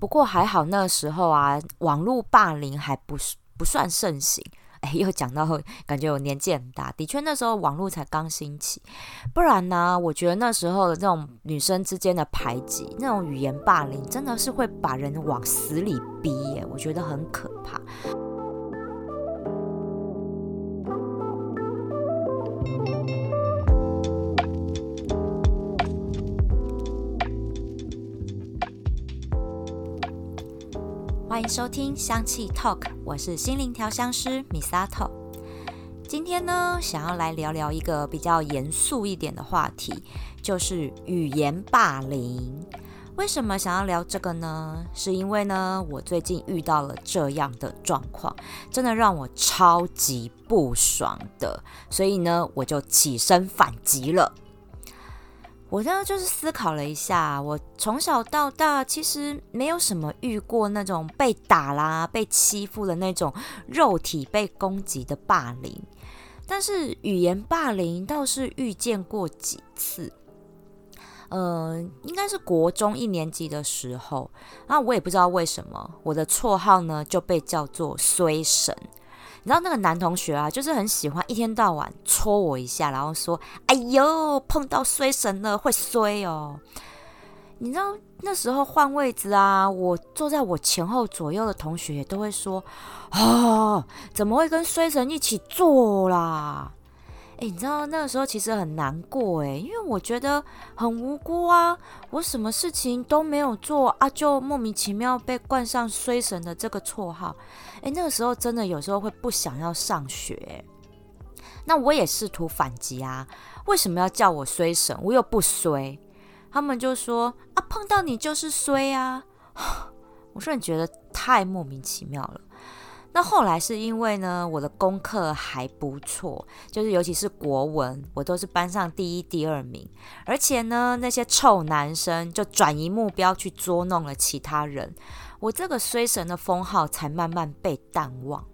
不过还好那时候啊，网络霸凌还不是不算盛行。哎，又讲到感觉我年纪很大，的确那时候网络才刚兴起，不然呢，我觉得那时候的这种女生之间的排挤、那种语言霸凌，真的是会把人往死里逼耶，我觉得很可怕。欢迎收听香气 Talk，我是心灵调香师 Misato。今天呢，想要来聊聊一个比较严肃一点的话题，就是语言霸凌。为什么想要聊这个呢？是因为呢，我最近遇到了这样的状况，真的让我超级不爽的，所以呢，我就起身反击了。我呢，就是思考了一下，我从小到大其实没有什么遇过那种被打啦、被欺负的那种肉体被攻击的霸凌，但是语言霸凌倒是遇见过几次。呃，应该是国中一年级的时候，那，我也不知道为什么，我的绰号呢就被叫做“衰神”。你知道那个男同学啊，就是很喜欢一天到晚戳我一下，然后说：“哎呦，碰到衰神了，会衰哦。”你知道那时候换位置啊，我坐在我前后左右的同学也都会说：“啊，怎么会跟衰神一起坐啦？”哎，你知道那个时候其实很难过哎，因为我觉得很无辜啊，我什么事情都没有做啊，就莫名其妙被冠上“衰神”的这个绰号。哎，那个时候真的有时候会不想要上学。那我也试图反击啊，为什么要叫我“衰神”？我又不衰。他们就说啊，碰到你就是衰啊。我真的觉得太莫名其妙了。那后来是因为呢，我的功课还不错，就是尤其是国文，我都是班上第一、第二名。而且呢，那些臭男生就转移目标去捉弄了其他人，我这个衰神的封号才慢慢被淡忘。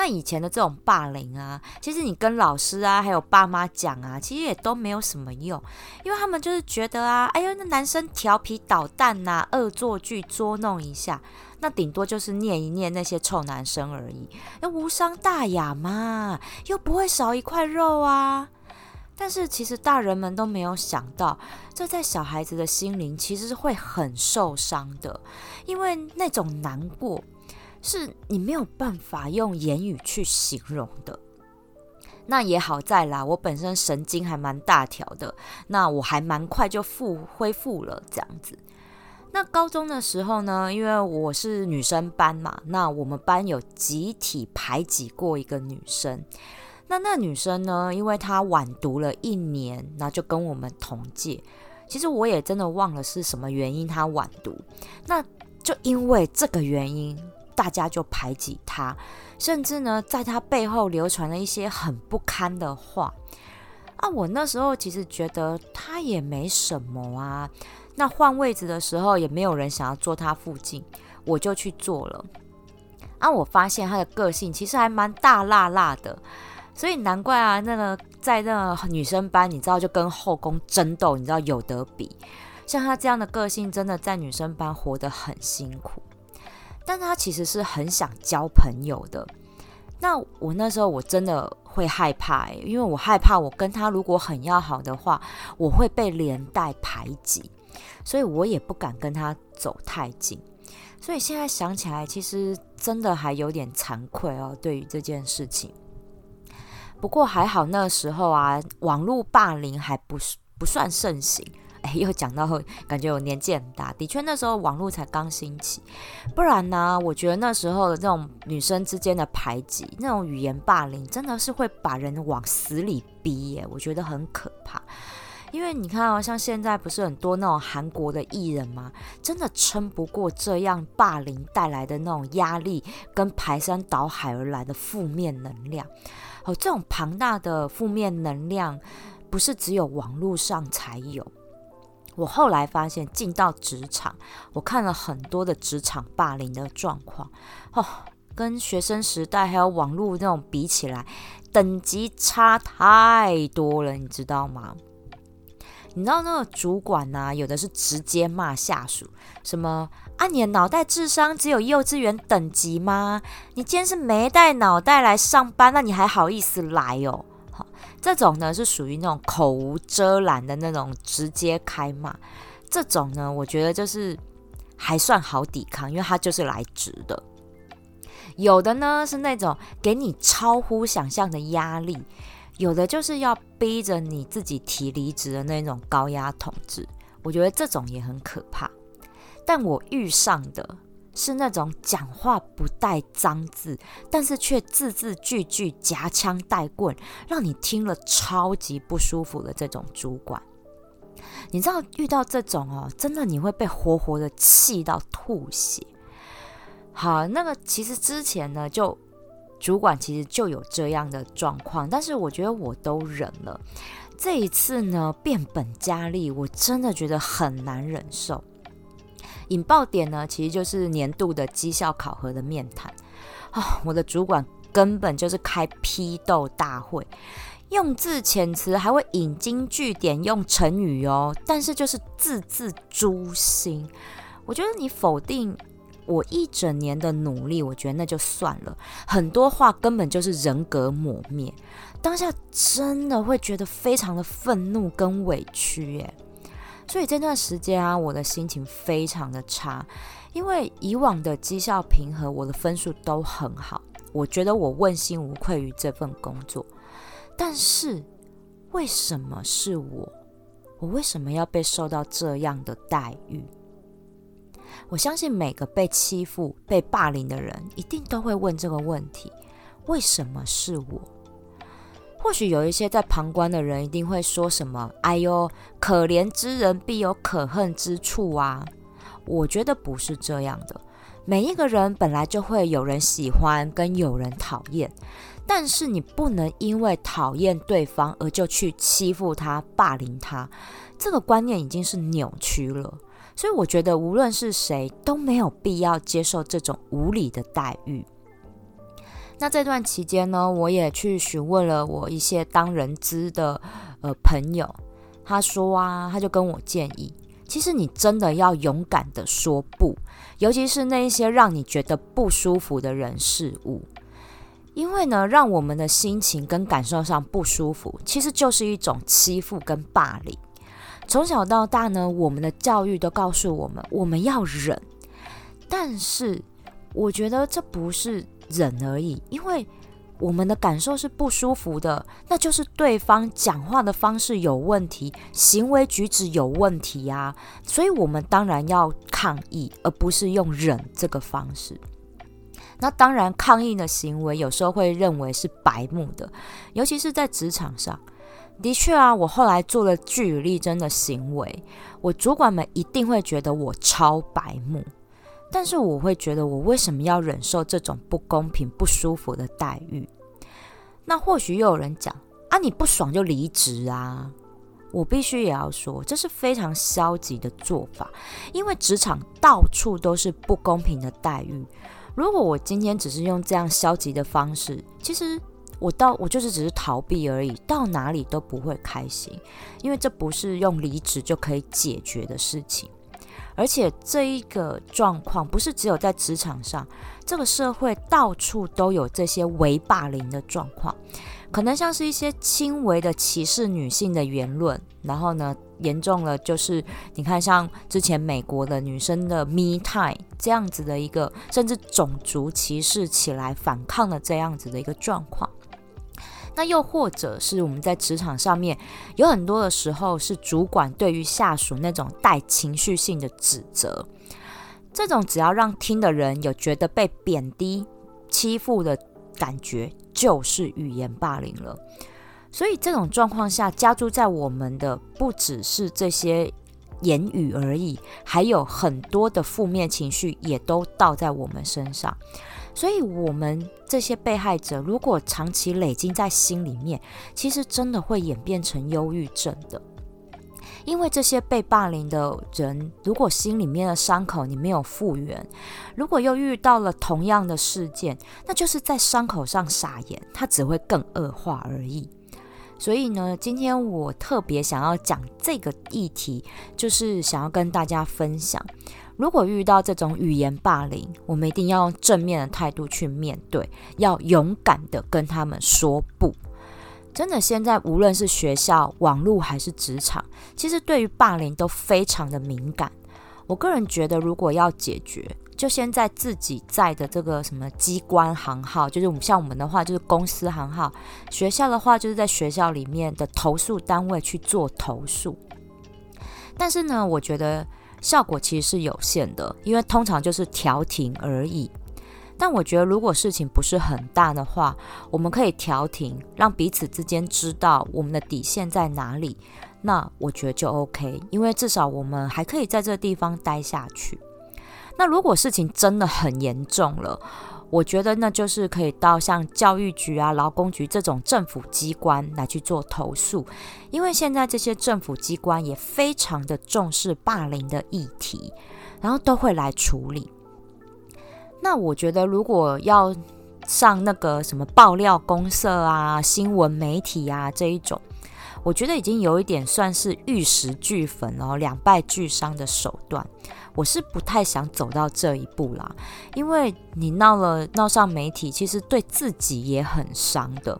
那以前的这种霸凌啊，其实你跟老师啊，还有爸妈讲啊，其实也都没有什么用，因为他们就是觉得啊，哎呦，那男生调皮捣蛋呐，恶作剧捉弄一下。那顶多就是念一念那些臭男生而已，那无伤大雅嘛，又不会少一块肉啊。但是其实大人们都没有想到，这在小孩子的心灵其实是会很受伤的，因为那种难过是你没有办法用言语去形容的。那也好在啦，我本身神经还蛮大条的，那我还蛮快就复恢复了这样子。那高中的时候呢，因为我是女生班嘛，那我们班有集体排挤过一个女生。那那女生呢，因为她晚读了一年，那就跟我们同届。其实我也真的忘了是什么原因她晚读，那就因为这个原因，大家就排挤他，甚至呢，在他背后流传了一些很不堪的话。啊，我那时候其实觉得他也没什么啊。那换位置的时候，也没有人想要坐他附近，我就去坐了。啊，我发现他的个性其实还蛮大辣辣的，所以难怪啊，那个在那个女生班，你知道就跟后宫争斗，你知道有得比。像他这样的个性，真的在女生班活得很辛苦。但他其实是很想交朋友的。那我那时候我真的会害怕，因为我害怕我跟他如果很要好的话，我会被连带排挤。所以我也不敢跟他走太近，所以现在想起来，其实真的还有点惭愧哦。对于这件事情，不过还好那时候啊，网络霸凌还不是不算盛行。哎，又讲到感觉我年纪很大，的确那时候网络才刚兴起，不然呢，我觉得那时候的这种女生之间的排挤、那种语言霸凌，真的是会把人往死里逼耶，我觉得很可怕。因为你看哦，像现在不是很多那种韩国的艺人吗？真的撑不过这样霸凌带来的那种压力跟排山倒海而来的负面能量。哦，这种庞大的负面能量不是只有网络上才有。我后来发现，进到职场，我看了很多的职场霸凌的状况，哦，跟学生时代还有网络那种比起来，等级差太多了，你知道吗？你知道那个主管呐，有的是直接骂下属，什么啊，你的脑袋智商只有幼稚园等级吗？你今天是没带脑袋来上班，那你还好意思来哦？这种呢是属于那种口无遮拦的那种直接开骂，这种呢，我觉得就是还算好抵抗，因为他就是来直的。有的呢是那种给你超乎想象的压力，有的就是要逼着你自己提离职的那种高压统治，我觉得这种也很可怕。但我遇上的是那种讲话不带脏字，但是却字字句句夹枪带棍，让你听了超级不舒服的这种主管。你知道遇到这种哦，真的你会被活活的气到吐血。好，那个其实之前呢，就主管其实就有这样的状况，但是我觉得我都忍了。这一次呢，变本加厉，我真的觉得很难忍受。引爆点呢，其实就是年度的绩效考核的面谈啊，我的主管根本就是开批斗大会，用字遣词还会引经据典，用成语哦，但是就是字字诛心。我觉得你否定。我一整年的努力，我觉得那就算了。很多话根本就是人格抹灭，当下真的会觉得非常的愤怒跟委屈耶。所以这段时间啊，我的心情非常的差，因为以往的绩效评核，我的分数都很好，我觉得我问心无愧于这份工作。但是为什么是我？我为什么要被受到这样的待遇？我相信每个被欺负、被霸凌的人，一定都会问这个问题：为什么是我？或许有一些在旁观的人，一定会说什么：“哎呦，可怜之人必有可恨之处啊！”我觉得不是这样的。每一个人本来就会有人喜欢，跟有人讨厌，但是你不能因为讨厌对方而就去欺负他、霸凌他。这个观念已经是扭曲了。所以我觉得，无论是谁都没有必要接受这种无理的待遇。那这段期间呢，我也去询问了我一些当人资的呃朋友，他说啊，他就跟我建议，其实你真的要勇敢的说不，尤其是那一些让你觉得不舒服的人事物，因为呢，让我们的心情跟感受上不舒服，其实就是一种欺负跟霸凌。从小到大呢，我们的教育都告诉我们，我们要忍。但是，我觉得这不是忍而已，因为我们的感受是不舒服的，那就是对方讲话的方式有问题，行为举止有问题呀。所以，我们当然要抗议，而不是用忍这个方式。那当然，抗议的行为有时候会认为是白目的，尤其是在职场上。的确啊，我后来做了据理力争的行为，我主管们一定会觉得我超白目，但是我会觉得我为什么要忍受这种不公平、不舒服的待遇？那或许又有人讲啊，你不爽就离职啊！我必须也要说，这是非常消极的做法，因为职场到处都是不公平的待遇。如果我今天只是用这样消极的方式，其实。我到我就是只是逃避而已，到哪里都不会开心，因为这不是用离职就可以解决的事情。而且这一个状况不是只有在职场上，这个社会到处都有这些为霸凌的状况，可能像是一些轻微的歧视女性的言论，然后呢严重了就是你看像之前美国的女生的 Me Time 这样子的一个，甚至种族歧视起来反抗的这样子的一个状况。那又或者是我们在职场上面有很多的时候是主管对于下属那种带情绪性的指责，这种只要让听的人有觉得被贬低、欺负的感觉，就是语言霸凌了。所以这种状况下加注在我们的不只是这些言语而已，还有很多的负面情绪也都倒在我们身上。所以，我们这些被害者，如果长期累积在心里面，其实真的会演变成忧郁症的。因为这些被霸凌的人，如果心里面的伤口你没有复原，如果又遇到了同样的事件，那就是在伤口上撒盐，它只会更恶化而已。所以呢，今天我特别想要讲这个议题，就是想要跟大家分享，如果遇到这种语言霸凌，我们一定要用正面的态度去面对，要勇敢的跟他们说不。真的，现在无论是学校、网络还是职场，其实对于霸凌都非常的敏感。我个人觉得，如果要解决，就先在自己在的这个什么机关行号，就是我们像我们的话，就是公司行号；学校的话，就是在学校里面的投诉单位去做投诉。但是呢，我觉得效果其实是有限的，因为通常就是调停而已。但我觉得，如果事情不是很大的话，我们可以调停，让彼此之间知道我们的底线在哪里。那我觉得就 OK，因为至少我们还可以在这个地方待下去。那如果事情真的很严重了，我觉得那就是可以到像教育局啊、劳工局这种政府机关来去做投诉，因为现在这些政府机关也非常的重视霸凌的议题，然后都会来处理。那我觉得，如果要上那个什么爆料公社啊、新闻媒体啊这一种，我觉得已经有一点算是玉石俱焚哦，两败俱伤的手段。我是不太想走到这一步啦，因为你闹了闹上媒体，其实对自己也很伤的。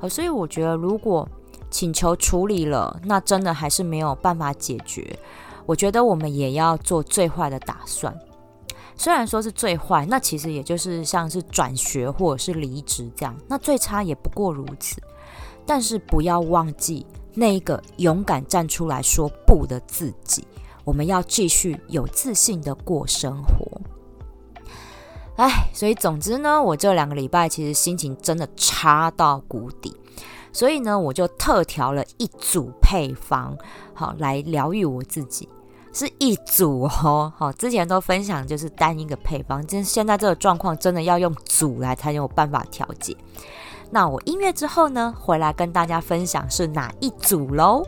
呃，所以我觉得，如果请求处理了，那真的还是没有办法解决。我觉得我们也要做最坏的打算。虽然说是最坏，那其实也就是像是转学或者是离职这样，那最差也不过如此。但是不要忘记那一个勇敢站出来说不的自己，我们要继续有自信的过生活。哎，所以总之呢，我这两个礼拜其实心情真的差到谷底，所以呢，我就特调了一组配方，好来疗愈我自己。是一组哦，好，之前都分享就是单一个配方，真现在这个状况真的要用组来才有办法调节。那我音乐之后呢，回来跟大家分享是哪一组喽。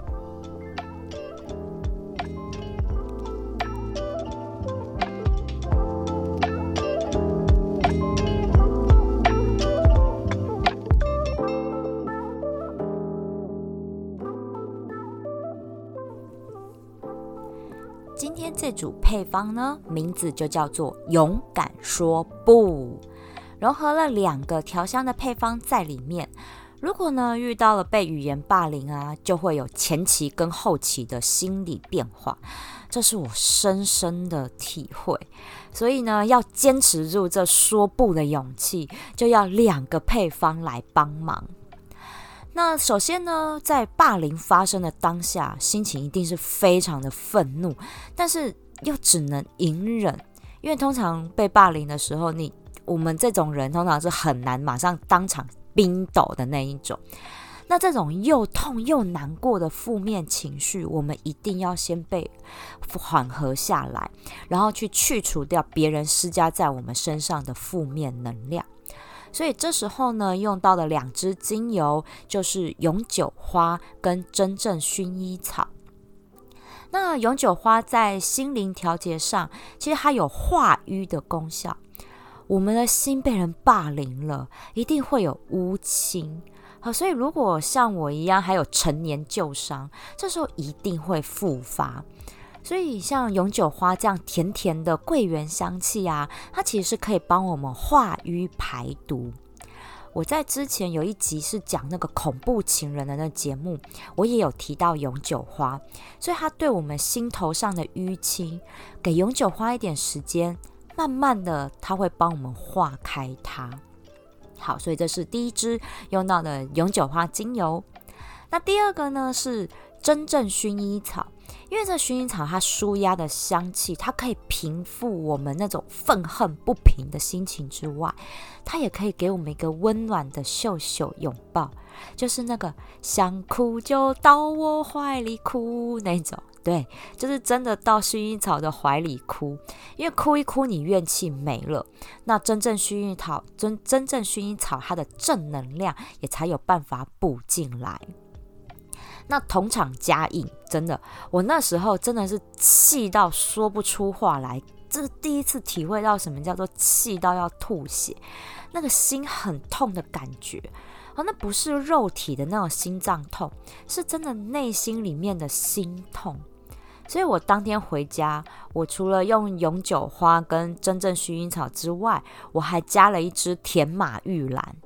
今天这组配方呢，名字就叫做“勇敢说不”，融合了两个调香的配方在里面。如果呢遇到了被语言霸凌啊，就会有前期跟后期的心理变化，这是我深深的体会。所以呢，要坚持住这说不的勇气，就要两个配方来帮忙。那首先呢，在霸凌发生的当下，心情一定是非常的愤怒，但是又只能隐忍，因为通常被霸凌的时候，你我们这种人通常是很难马上当场冰斗的那一种。那这种又痛又难过的负面情绪，我们一定要先被缓和下来，然后去去除掉别人施加在我们身上的负面能量。所以这时候呢，用到的两支精油就是永久花跟真正薰衣草。那永久花在心灵调节上，其实它有化瘀的功效。我们的心被人霸凌了，一定会有乌青。好，所以如果像我一样还有陈年旧伤，这时候一定会复发。所以，像永久花这样甜甜的桂圆香气啊，它其实是可以帮我们化瘀排毒。我在之前有一集是讲那个恐怖情人的那节目，我也有提到永久花，所以它对我们心头上的淤青，给永久花一点时间，慢慢的它会帮我们化开它。好，所以这是第一支用到的永久花精油。那第二个呢是真正薰衣草。因为这薰衣草它舒压的香气，它可以平复我们那种愤恨不平的心情之外，它也可以给我们一个温暖的秀秀拥抱，就是那个想哭就到我怀里哭那种，对，就是真的到薰衣草的怀里哭，因为哭一哭你怨气没了，那真正薰衣草真真正薰衣草它的正能量也才有办法补进来。那同场加映，真的，我那时候真的是气到说不出话来，这是第一次体会到什么叫做气到要吐血，那个心很痛的感觉那不是肉体的那种心脏痛，是真的内心里面的心痛。所以我当天回家，我除了用永久花跟真正薰衣草之外，我还加了一支甜马玉兰。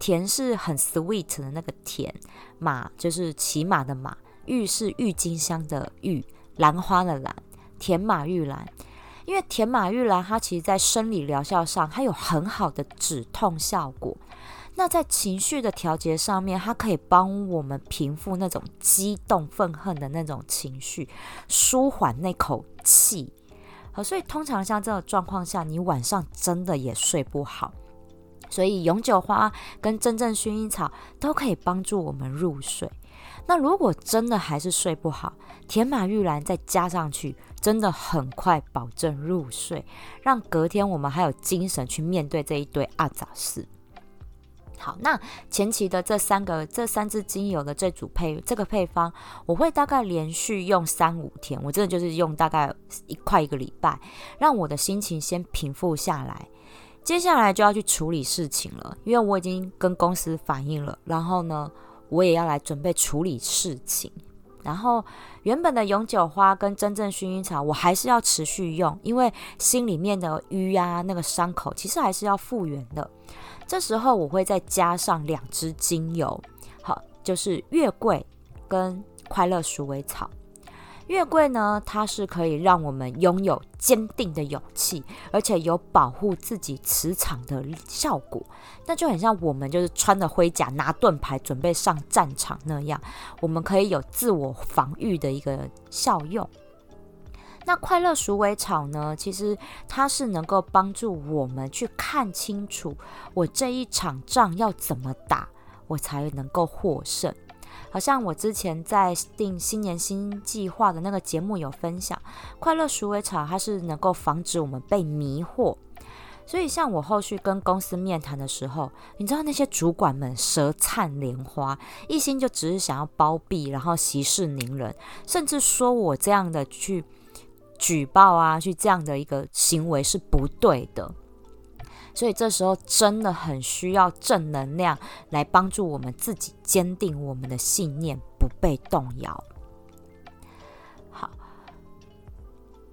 甜是很 sweet 的那个甜，马就是骑马的马，玉是郁金香的玉，兰花的兰，甜马玉兰。因为甜马玉兰它其实在生理疗效上，它有很好的止痛效果。那在情绪的调节上面，它可以帮我们平复那种激动愤恨的那种情绪，舒缓那口气。好，所以通常像这种状况下，你晚上真的也睡不好。所以永久花跟真正薰衣草都可以帮助我们入睡。那如果真的还是睡不好，甜马玉兰再加上去，真的很快保证入睡，让隔天我们还有精神去面对这一堆阿杂事。好，那前期的这三个这三支精油的这组配这个配方，我会大概连续用三五天，我真的就是用大概一块一个礼拜，让我的心情先平复下来。接下来就要去处理事情了，因为我已经跟公司反映了，然后呢，我也要来准备处理事情。然后原本的永久花跟真正薰衣草，我还是要持续用，因为心里面的淤啊，那个伤口其实还是要复原的。这时候我会再加上两支精油，好，就是月桂跟快乐鼠尾草。月桂呢，它是可以让我们拥有坚定的勇气，而且有保护自己磁场的效果。那就很像我们就是穿着盔甲、拿盾牌准备上战场那样，我们可以有自我防御的一个效用。那快乐鼠尾草呢，其实它是能够帮助我们去看清楚，我这一场仗要怎么打，我才能够获胜。好像我之前在定新年新计划的那个节目有分享，快乐鼠尾草它是能够防止我们被迷惑，所以像我后续跟公司面谈的时候，你知道那些主管们舌灿莲花，一心就只是想要包庇，然后息事宁人，甚至说我这样的去举报啊，去这样的一个行为是不对的。所以这时候真的很需要正能量来帮助我们自己坚定我们的信念，不被动摇。好，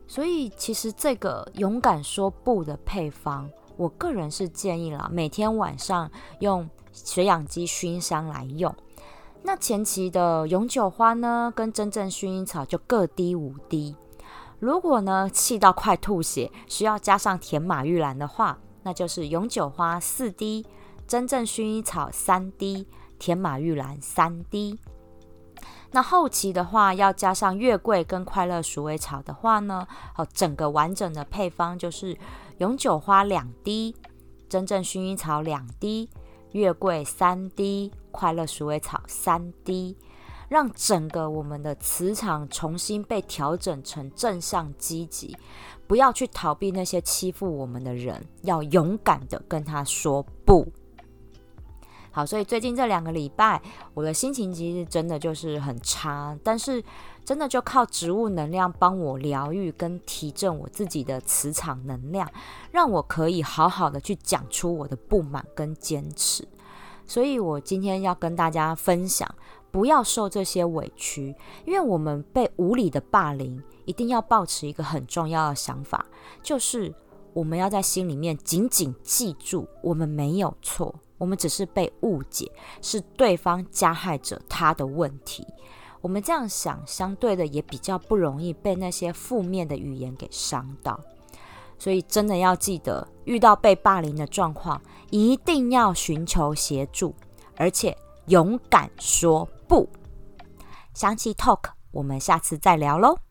所以其实这个勇敢说不的配方，我个人是建议啦，每天晚上用水氧机熏香来用。那前期的永久花呢，跟真正薰衣草就各滴五滴。如果呢气到快吐血，需要加上甜马玉兰的话。那就是永久花四滴，真正薰衣草三滴，天马玉兰三滴。那后期的话，要加上月桂跟快乐鼠尾草的话呢，哦，整个完整的配方就是永久花两滴，真正薰衣草两滴，月桂三滴，快乐鼠尾草三滴。让整个我们的磁场重新被调整成正向积极，不要去逃避那些欺负我们的人，要勇敢的跟他说不。好，所以最近这两个礼拜，我的心情其实真的就是很差，但是真的就靠植物能量帮我疗愈跟提振我自己的磁场能量，让我可以好好的去讲出我的不满跟坚持。所以我今天要跟大家分享。不要受这些委屈，因为我们被无理的霸凌，一定要保持一个很重要的想法，就是我们要在心里面紧紧记住，我们没有错，我们只是被误解，是对方加害者他的问题。我们这样想，相对的也比较不容易被那些负面的语言给伤到。所以真的要记得，遇到被霸凌的状况，一定要寻求协助，而且勇敢说。不，想起 Talk，我们下次再聊喽。